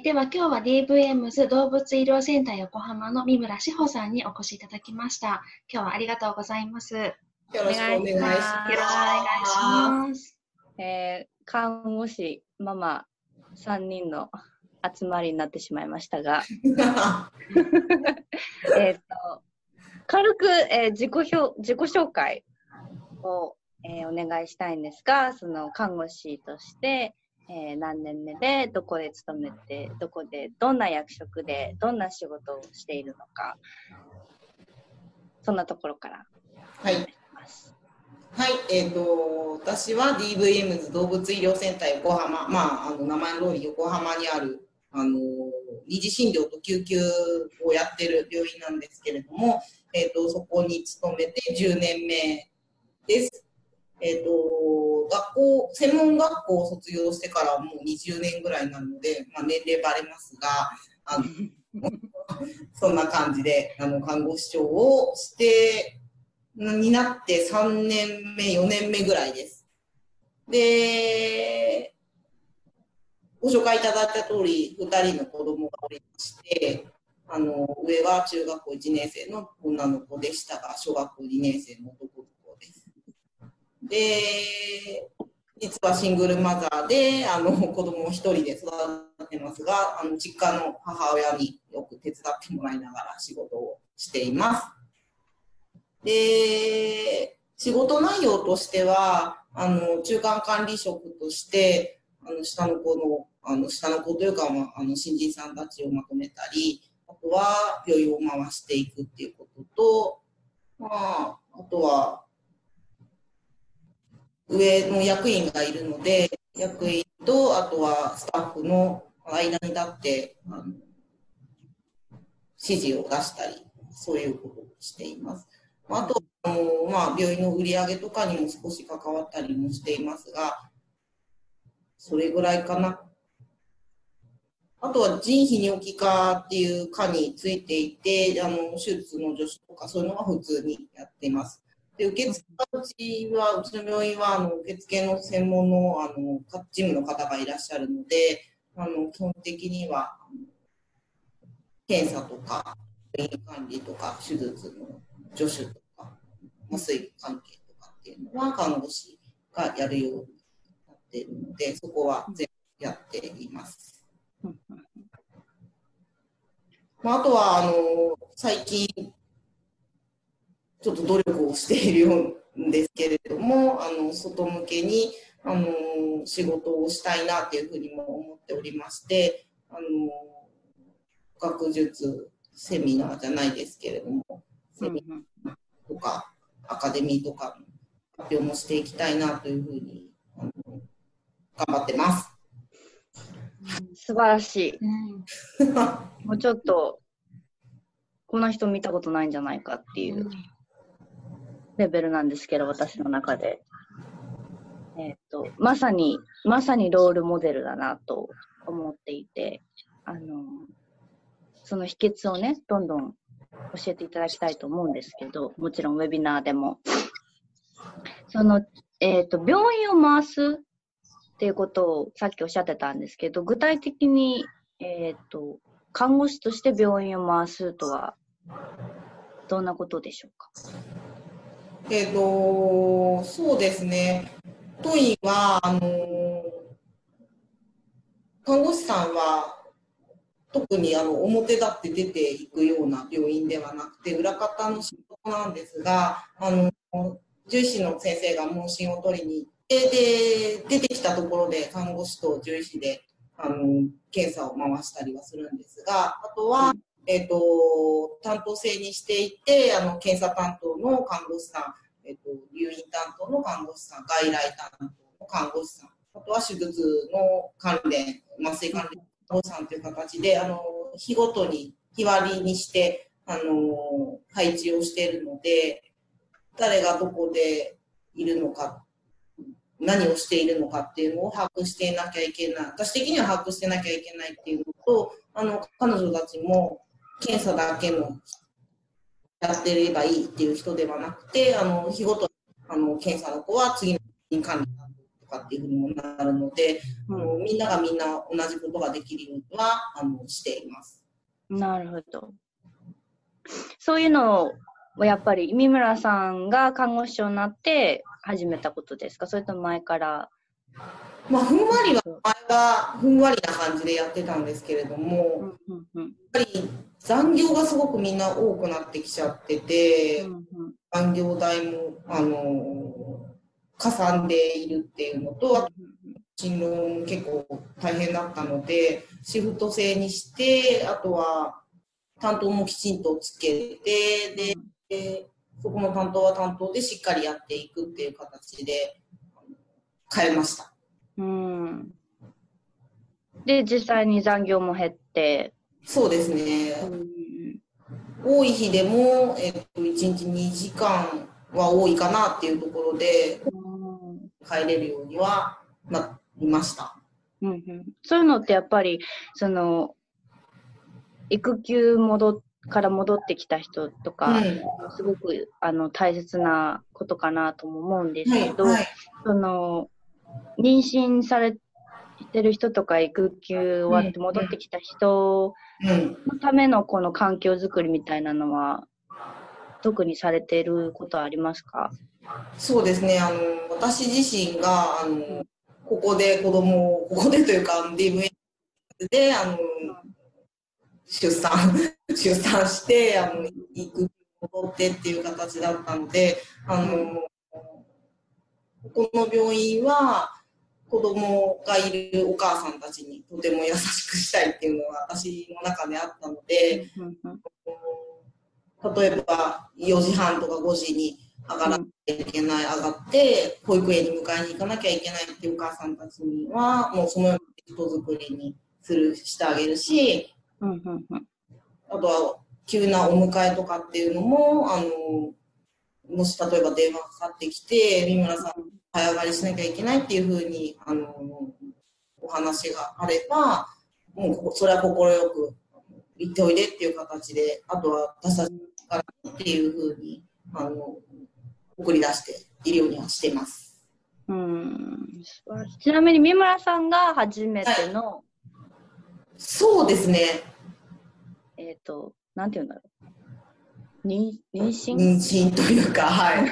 いては今日は DVMs 動物医療センター横浜の三村志保さんにお越しいただきました。今日はありがとうございます。よろしくお願いします。よろしくお願いします。えー、看護師、ママ3人の集まりになってしまいましたが、えっと、軽く、えー、自己表自己紹介を、えー、お願いしたいんですが、その看護師として、えー、何年目でどこで勤めてどこでどんな役職でどんな仕事をしているのかそんなところからはい。はい、えーと、私は DVM 動物医療センター横浜、まあ、あの名前の通り横浜にあるあの二次診療と救急をやってる病院なんですけれども、えーと、そこに勤めて10年目です。えーと学校、専門学校を卒業してからもう20年ぐらいなので、まあ、年齢バレますが、あの そんな感じであの看護師長をしてになって3年目、4年目ぐらいです。で、ご紹介いただいた通り、2人の子供がおりまして、あの上は中学校1年生の女の子でしたが、小学校2年生の男の子で。実はシングルマザーで、あの子供を1人で育てますが、あの実家の母親によく手伝ってもらいながら仕事をしています。で、仕事内容としては、あの中間管理職として、あの下の子の、あの下の子というか、まあ、あの新人さんたちをまとめたり、あとは病院を回していくっていうことと、まあ、あとは上の役員がいるので、役員とあとはスタッフの間に立ってあの指示を出したり、そういうことをしています。あと、あのまあ、病院の売り上げとかにも少し関わったりもしていますが、それぐらいかな。あとは人費に置き換っていう科についていて、あの手術の助手とかそういうのは普通にやっています。で受付うちは、うちの病院はあの受付の専門のあの事務の方がいらっしゃるので、あの基本的には検査とか、病院管理とか、手術の助手とか、麻酔関係とかっていうのは看護師がやるようになっているので、そこは全部やっています。まあ、あとはあの最近ちょっと努力をしているようですけれども、あの外向けにあの仕事をしたいなっていうふうにも思っておりまして、あの学術セミナーじゃないですけれども、セミナーとかアカデミーとか発表もしていきたいなというふうにあの頑張ってます。素晴らしい。もうちょっとこの人見たことないんじゃないかっていうレベルなんですけど、私の中で。えっ、ー、と、まさに、まさにロールモデルだなと思っていて、あの、その秘訣をね、どんどん教えていただきたいと思うんですけど、もちろんウェビナーでも。その、えっ、ー、と、病院を回すっていうことをさっきおっしゃってたんですけど、具体的に、えっ、ー、と、看護師として病院を回すとは、どんなことでしょうか？えっ、ー、と、そうですね。当院は、あの、看護師さんは、特にあの表立って出ていくような病院ではなくて、裏方の仕事なんですが、あの、獣医師の先生が問診を取りに行って、で、出てきたところで看護師と獣医師で、あの、検査を回したりはするんですが、あとは、えっ、ー、と、担当制にしていて、あの、検査担当の看護師さん、えっ、ー、と、入院担当の看護師さん、外来担当の看護師さん、あとは手術の関連、麻酔関連看護師さんという形で、あの、日ごとに日割りにして、あの、配置をしているので、誰がどこでいるのか、何をしているのかっていうのを把握していなきゃいけない。私的には把握してなきゃいけないっていうのと、あの、彼女たちも、検査だけのやってればいいっていう人ではなくて、あの日ごとあの検査の子は次の管理かっていうふうにもなるので、うん、みんながみんな同じことができるようにはあのしています。なるほど。そういうのをやっぱり三村さんが看護師長になって始めたことですか？それとも前から？まあ、ふんわりは前はふんわりな感じでやってたんですけれども、やっぱり残業がすごくみんな多くなってきちゃってて、残業代も、あのかさんでいるっていうのと、あと、勤労も結構大変だったので、シフト制にして、あとは担当もきちんとつけて、で、でそこの担当は担当でしっかりやっていくっていう形で変えました。うん。で、実際に残業も減って。そうですね。うん、多い日でも、えっと、1日2時間は多いかなっていうところで、帰れるようにはなりました。うんうん、そういうのってやっぱり、その、育休戻から戻ってきた人とか、うん、すごくあの大切なことかなとも思うんですけど、はいはい、その妊娠されてる人とか育休終わって戻ってきた人のためのこの環境づくりみたいなのは、特にされていることはありますか？そうですね。あの私自身があのここで子供をここでというか DVA であの出産 出産してあの育休戻ってっていう形だったのであのここの病院は子供がいるお母さんたちにとても優しくしたいっていうのが私の中であったので、例えば4時半とか5時に上がらなきゃいけない、上がって保育園に迎えに行かなきゃいけないっていうお母さんたちにはもうそのような人づくりにするしてあげるし、あとは急なお迎えとかっていうのもあのもし例えば電話かかってきて、三村さん、早上がりしなきゃいけないっていうふうに、あの、お話があれば、もうそれは快く言っておいでっていう形で、あとは私たちからっていうふうに、あの、送り出しているようにはしてます。うんちなみに三村さんが初めての、はい、そうですね。えっ、ー、と、なんて言うんだろう。妊娠？妊娠というか、はい。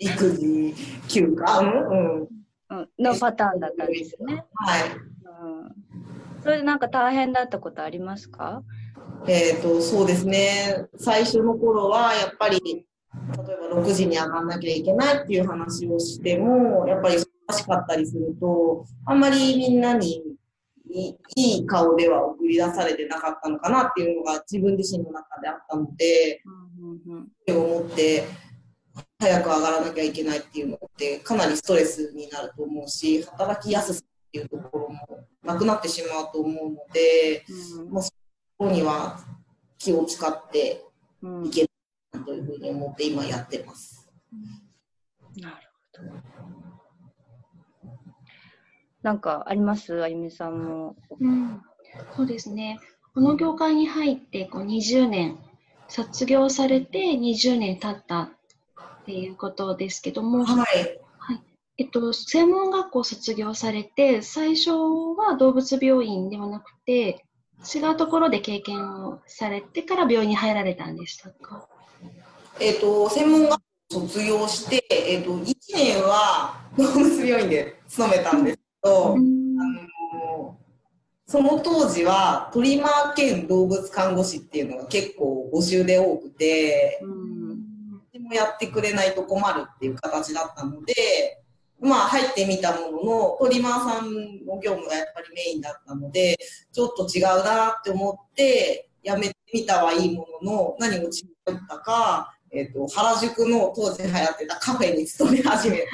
育児休暇、うんうん、のパターンだったんですね。はい。うん、それでなんか大変だったことありますか？えっ、ー、と、そうですね。最初の頃は、やっぱり、例えば6時に上がんなきゃいけないっていう話をしても、やっぱり忙しかったりすると、あんまりみんなにいい顔では送り出されてなかったのかなっていうのが自分自身の中であったので、うんうん、思って早く上がらなきゃいけないっていうのってかなりストレスになると思うし働きやすさっていうところもなくなってしまうと思うので、うん、もうそこには気を使っていけないというふうに思って今やってます。なるほど。なんかあります？あゆみさんも。うん、そうですね。この業界に入ってこう20年、卒業されて20年経ったっていうことですけども、はい。はい、えっと、専門学校卒業されて、最初は動物病院ではなくて、違うところで経験をされてから病院に入られたんでしたか？えっと、専門学校卒業して、えっと、1年は動物病院で勤めたんですと、あのその当時はトリマー兼動物看護師っていうのが結構募集で多くて、でもやってくれないと困るっていう形だったので、まあ入ってみたものの、トリマーさんの業務がやっぱりメインだったので、ちょっと違うなって思って、やめてみたはいいものの、何も違ったか、えっ、ー、と、原宿の当時流行ってたカフェに勤め始めで、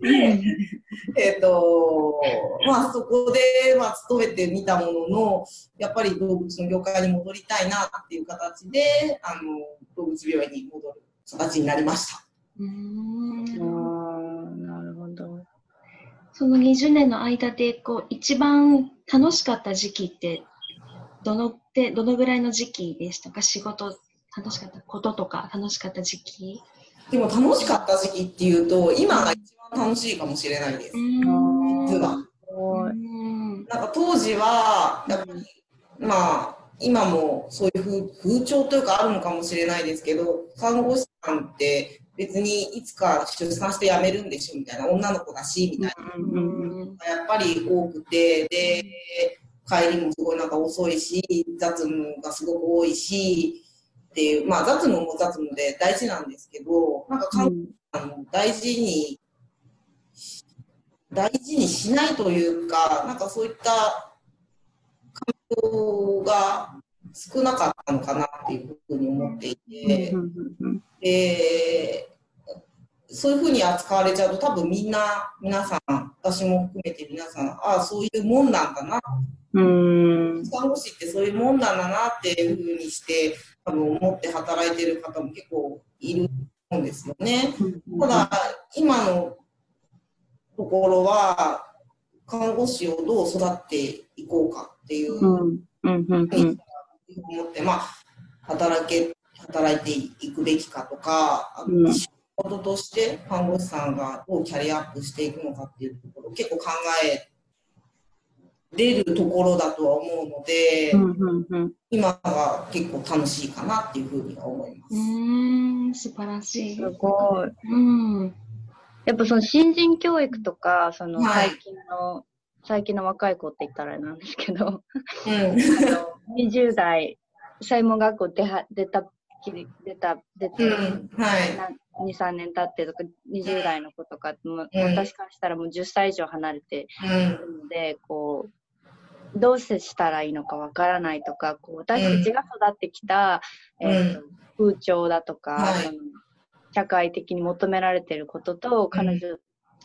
えっ、と、まあそこで、まあ勤めてみたものの、やっぱり動物の業界に戻りたいなっていう形で、あの、動物病院に戻る形になりました。うん。なるほど。その20年の間で、こう、一番楽しかった時期って、どの、で、どのぐらいの時期でしたか？仕事、楽しかったこととか、楽しかった時期？でも楽しかった時期っていうと、今が一番楽しいかもしれないです。実は。なんか当時は、やっぱり、まあ、今もそういう風潮というかあるのかもしれないですけど、看護師さんって別にいつか出産して辞めるんでしょみたいな、女の子だし、みたいな、やっぱり多くて、で、帰りもすごいなんか遅いし、雑務がすごく多いし、っていう、まあ雑務も雑務で大事なんですけど、なんか看護師さん。大事に、大事にしないというか、なんかそういったが少なかったのかなっていうふうに思っていて、でそういうふうに扱われちゃうと多分みんな皆さん私も含めて皆さんああそういうもんなんだな。看護師ってそういうもんなんだなっていうふうにして多分思って働いてる方も結構いるんですよね。ただ今のところは看護師をどう育っていこうかっていう、うんうんうん、思って、まあ、働け、働いていくべきかとか、うん、仕事として看護師さんがどうキャリアアップしていくのかっていうところ結構考えれるところだとは思うので、うんうんうん、今が結構楽しいかなっていうふうには思います。うん素晴らしい。すごい。うん、やっぱその新人教育とか、その最近の、はい最近の若い子って言ったらあれなんですけど、うん、あの20代、専門学校出は出た、出た、出て、うんはい、2、3年経ってとか、20代の子とか、もう私からしたらもう10歳以上離れてるので、こう、どう接したらいいのかわからないとか、こう私たちが育ってきた、えーと風潮だとか、はい、社会的に求められていることと、彼女、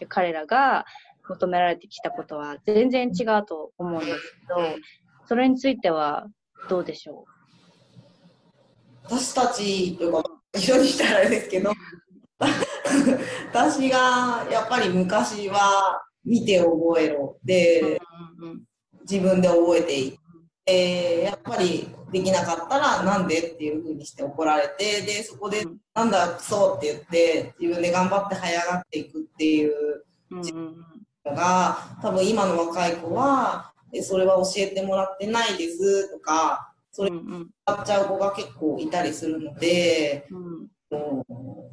彼らが求められてきたことは全然違うと思うんですけど、それについてはどうでしょう？私たちというか、一緒にしたらあれですけど、私がやっぱり昔は見て覚えろで、自分で覚えていって、やっぱりできなかったらなんでっていうふうにして怒られて、で、そこでなんだクソって言って、自分で頑張って這い上がっていくっていう、が、多分今の若い子は、それは教えてもらってないですとか、それ使っちゃう子が結構いたりするので、うん、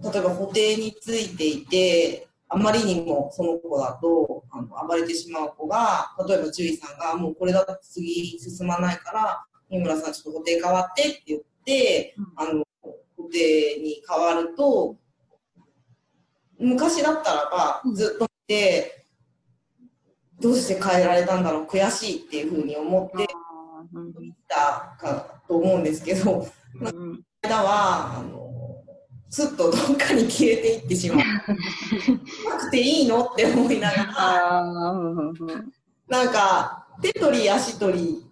例えば補定についていて、あまりにもその子だとあの暴れてしまう子が、例えば獣医さんがもうこれだと次進まないから、三村さんちょっと補定変わってって言って、うん、あの、補定に変わると、昔だったらばずっと見て、どうして変えられたんだろう悔しいっていうふうに思って見たかと思うんですけど、うん、間はあのすっとどっかに消えていってしまう。なくていいのって思いながら、なんか手取り足取り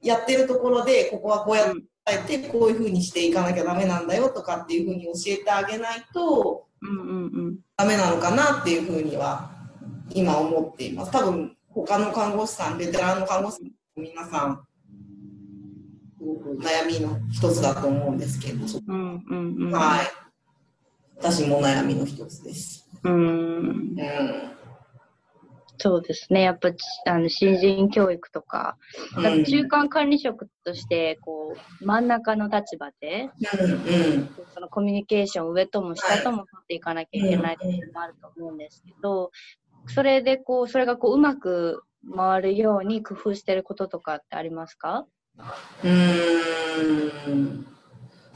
やってるところでここはこうやって、こういうふうにしていかなきゃダメなんだよとかっていうふうに教えてあげないと、うんうんうん、ダメなのかなっていうふうには今思っています。多分、他の看護師さん、ベテランの看護師さん、皆さん、悩みの一つだと思うんですけど、うんうんうん、はい。私も悩みの一つです。うん。うんそうですね。やっぱ、あの、新人教育とか、か中間管理職として、こう、真ん中の立場で、うんうん、そのコミュニケーション、上とも下とも取っていかなきゃいけないっていうのもあると思うんですけど、それでこう、それがこう、うまく回るように工夫してることとかってありますか？うん。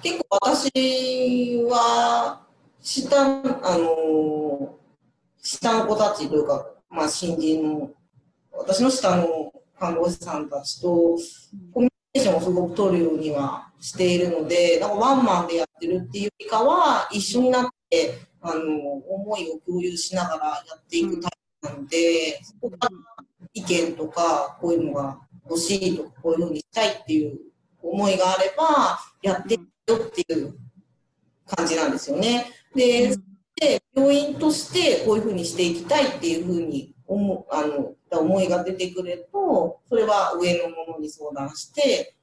結構私は、下、あの、下の子たちというか、まあ、新人の、私の下の看護師さんたちと、コミュニケーションをすごく取るようにはしているので、なんかワンマンでやってるっていうよりかは、一緒になって、あの、思いを共有しながらやっていくタイプなので、そこから意見とか、こういうのが欲しいとか、こういうふうにしたいっていう思いがあれば、やっていくよっていう感じなんですよね。で、で病院としてこういうふうにしていきたいっていうふうに思あの思いが出てくると、それは上の者に相談して、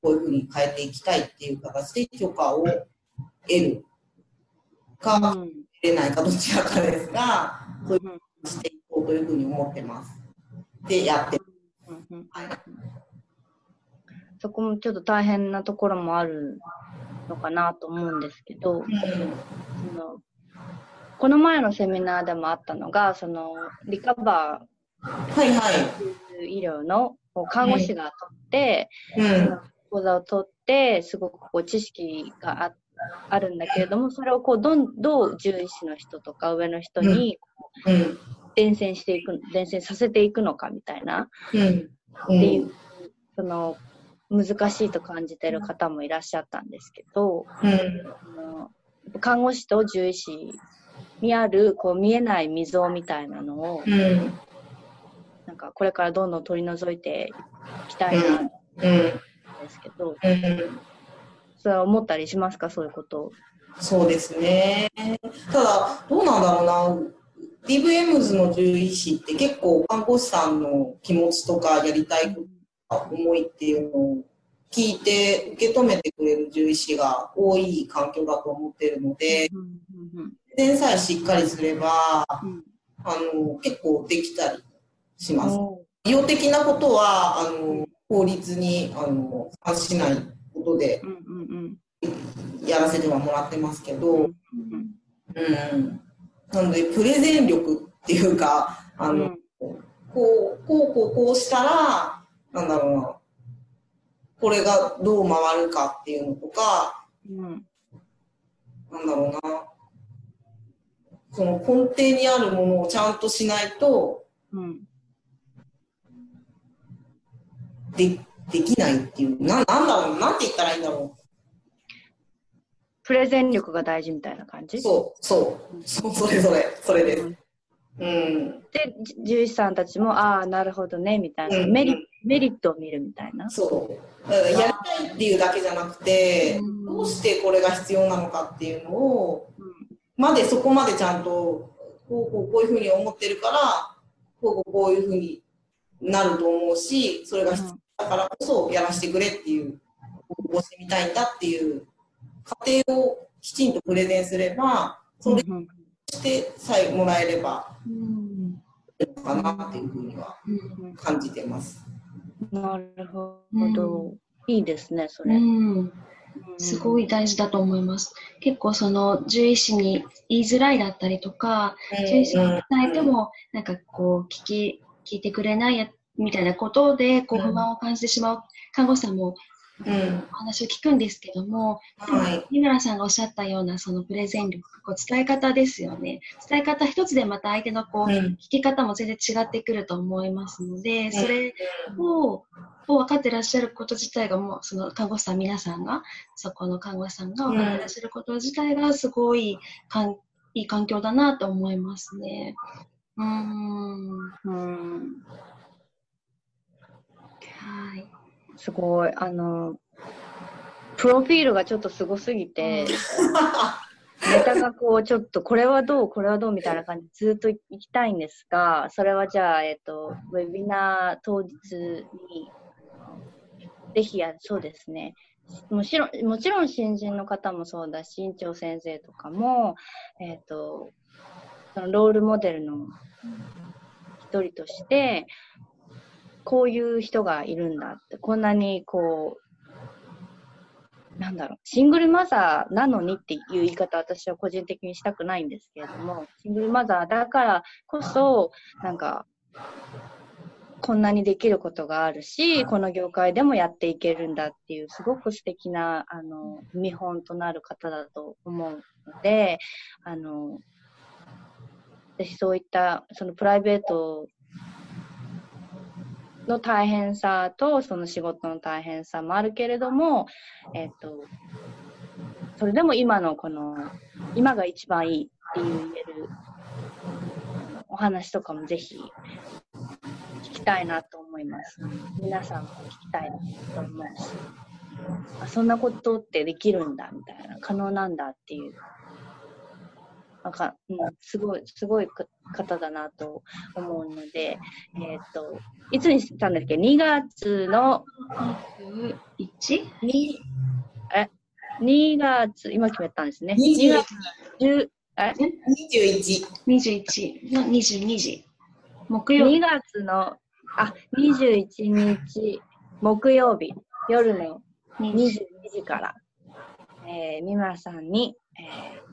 こういうふうに変えていきたいっていう形で許可を得るか、うん、れないかどちらかですが、そういうふうにしていこうというふうに思ってます。で、やってはい、そこもちょっと大変なところもあるのかなと思うんですけど、うん、そのこの前のセミナーでもあったのが、そのリカバー、はいはい、医療の看護師が取って、うん、講座を取って、すごくこう知識がああるんだけれども、それをこうどんどう獣医師の人とか上の人に伝染していく、伝染させていくのかみたいな、っていう、その難しいと感じてる方もいらっしゃったんですけど、うん、看護師と獣医師にあるこう見えない溝みたいなのを、うん、なんかこれからどんどん取り除いていきたいなと思うん。ですけど、うん、それは思ったりしますか？そういうこと。そうですね。ただ、どうなんだろうな。DVMs の獣医師って結構看護師さんの気持ちとかやりたい思いっていうのを聞いて受け止めてくれる獣医師が多い環境だと思ってるので、前さえしっかりすれば、あの結構できたりします。医療的なことはあの法律にあの反しないことでやらせてはもらってますけど、うん、なのでプレゼン力っていうかあの、こうこうこうこうしたらなんだろうな。これがどう回るかっていうのとか、うん、なんだろうな、その根底にあるものをちゃんとしないと、うん、でできないっていう、ななんだろう、なんて言ったらいいんだろう。プレゼン力が大事みたいな感じ？そう、そう、そう、それぞれ、それです。うん。うん、で獣医師さんたちもああなるほどねみたいな、うん、メリメリットを見るみたいな。そう。やりたいっていうだけじゃなくて、うん、どうしてこれが必要なのかっていうのを、うん、までそこまでちゃんとこうこうこういうふうに思ってるからこうこうこういうふうになると思うしそれが必要だからこそやらせてくれっていうこうしてみたいんだっていう過程をきちんとプレゼンすればそれ、うん。してさえもらえればいいのかなっていうふうには感じてます。なるほど、いいですね、それ。うん。すごい大事だと思います。結構その獣医師に言いづらいだったりとか、獣医師に伝えてもなんかこう聞き聞いてくれないみたいなことでこう不満を感じてしまう。看護師さんもうん、お話を聞くんですけども、はい、三村さんがおっしゃったようなそのプレゼン力、こう伝え方ですよね。伝え方一つでまた相手のこう、うん、聞き方も全然違ってくると思いますので、それを、を分かってらっしゃること自体がもう、その看護師さん皆さんが、そこの看護師さんが分かってらっしゃること自体がすごいかんいい環境だなと思いますね。うん。うんはい。すごい、あの、プロフィールがちょっとすごすぎて、ネタがこう、ちょっとこれはどう、これはどうみたいな感じずっと行きたいんですが、それはじゃあ、えっと、ウェビナー当日に、ぜひや、そうですね。もちろん、もちろん新人の方もそうだし、院長先生とかも、えっ、と、そのロールモデルの一人として、こういう人がいるんだって、こんなにこう、なんだろう、シングルマザーなのにっていう言い方、私は個人的にしたくないんですけれども、シングルマザーだからこそ、なんか、こんなにできることがあるし、この業界でもやっていけるんだっていう、すごく素敵な、あの、見本となる方だと思うので、あの、ぜひそういった、そのプライベートの大変さとその仕事の大変さもあるけれども、えっ、と、それでも今のこの、今が一番いいって言えるお話とかもぜひ聞きたいなと思います。皆さんも聞きたいなと思うし、あそんなことってできるんだみたいな、可能なんだっていうなんか、うん、すごい、すごい方だなと思うので、えっ、ー、と、いつにしたんだっけ ?2 月の 1? に、え？2月、今決めたんですね。21 2月10え？21。21の22時。木曜2日。月のあ21日木曜日夜の22時から、えー、三村さんに、えー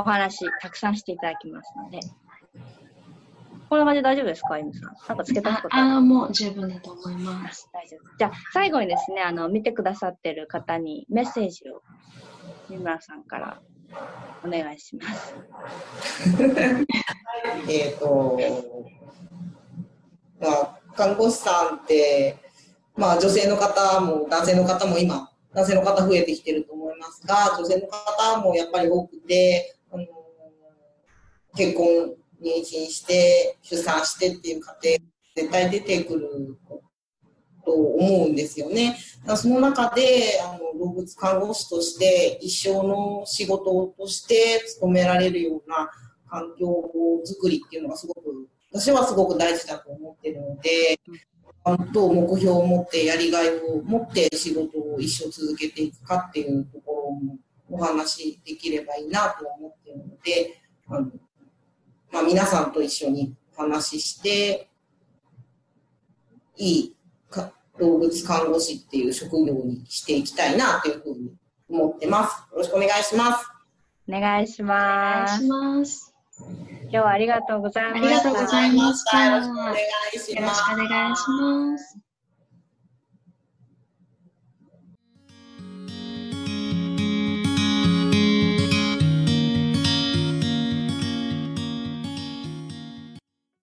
お話たくさんしていただきますので、こんな感じで大丈夫ですか、ゆみさん？なんかつけたあことある？あー、もう十分だと思います。大丈夫。じゃあ、最後にですね、あの、見てくださってる方にメッセージを三村さんからお願いします。えっ、と、まあ、看護師さんって、まあ、女性の方も男性の方も今、男性の方増えてきてると思いますが、女性の方もやっぱり多くて、結婚、妊娠して、出産してっていう過程、絶対出てくると思うんですよね。だからその中であの動物看護師として一生の仕事として務められるような環境づくりっていうのがすごく私はすごく大事だと思ってるので、ちゃんと目標を持ってやりがいを持って仕事を一生続けていくかっていうところもお話しできればいいなと思ってるので、あのまあ、皆さんと一緒にお話しして、いいか動物看護師っていう職業にしていきたいなというふうに思ってます。よろしくお願いします。お願いしおます。願いします。今日はありがとうございました。ありがとうございましたよろしくお願いしよろします。くお願いします。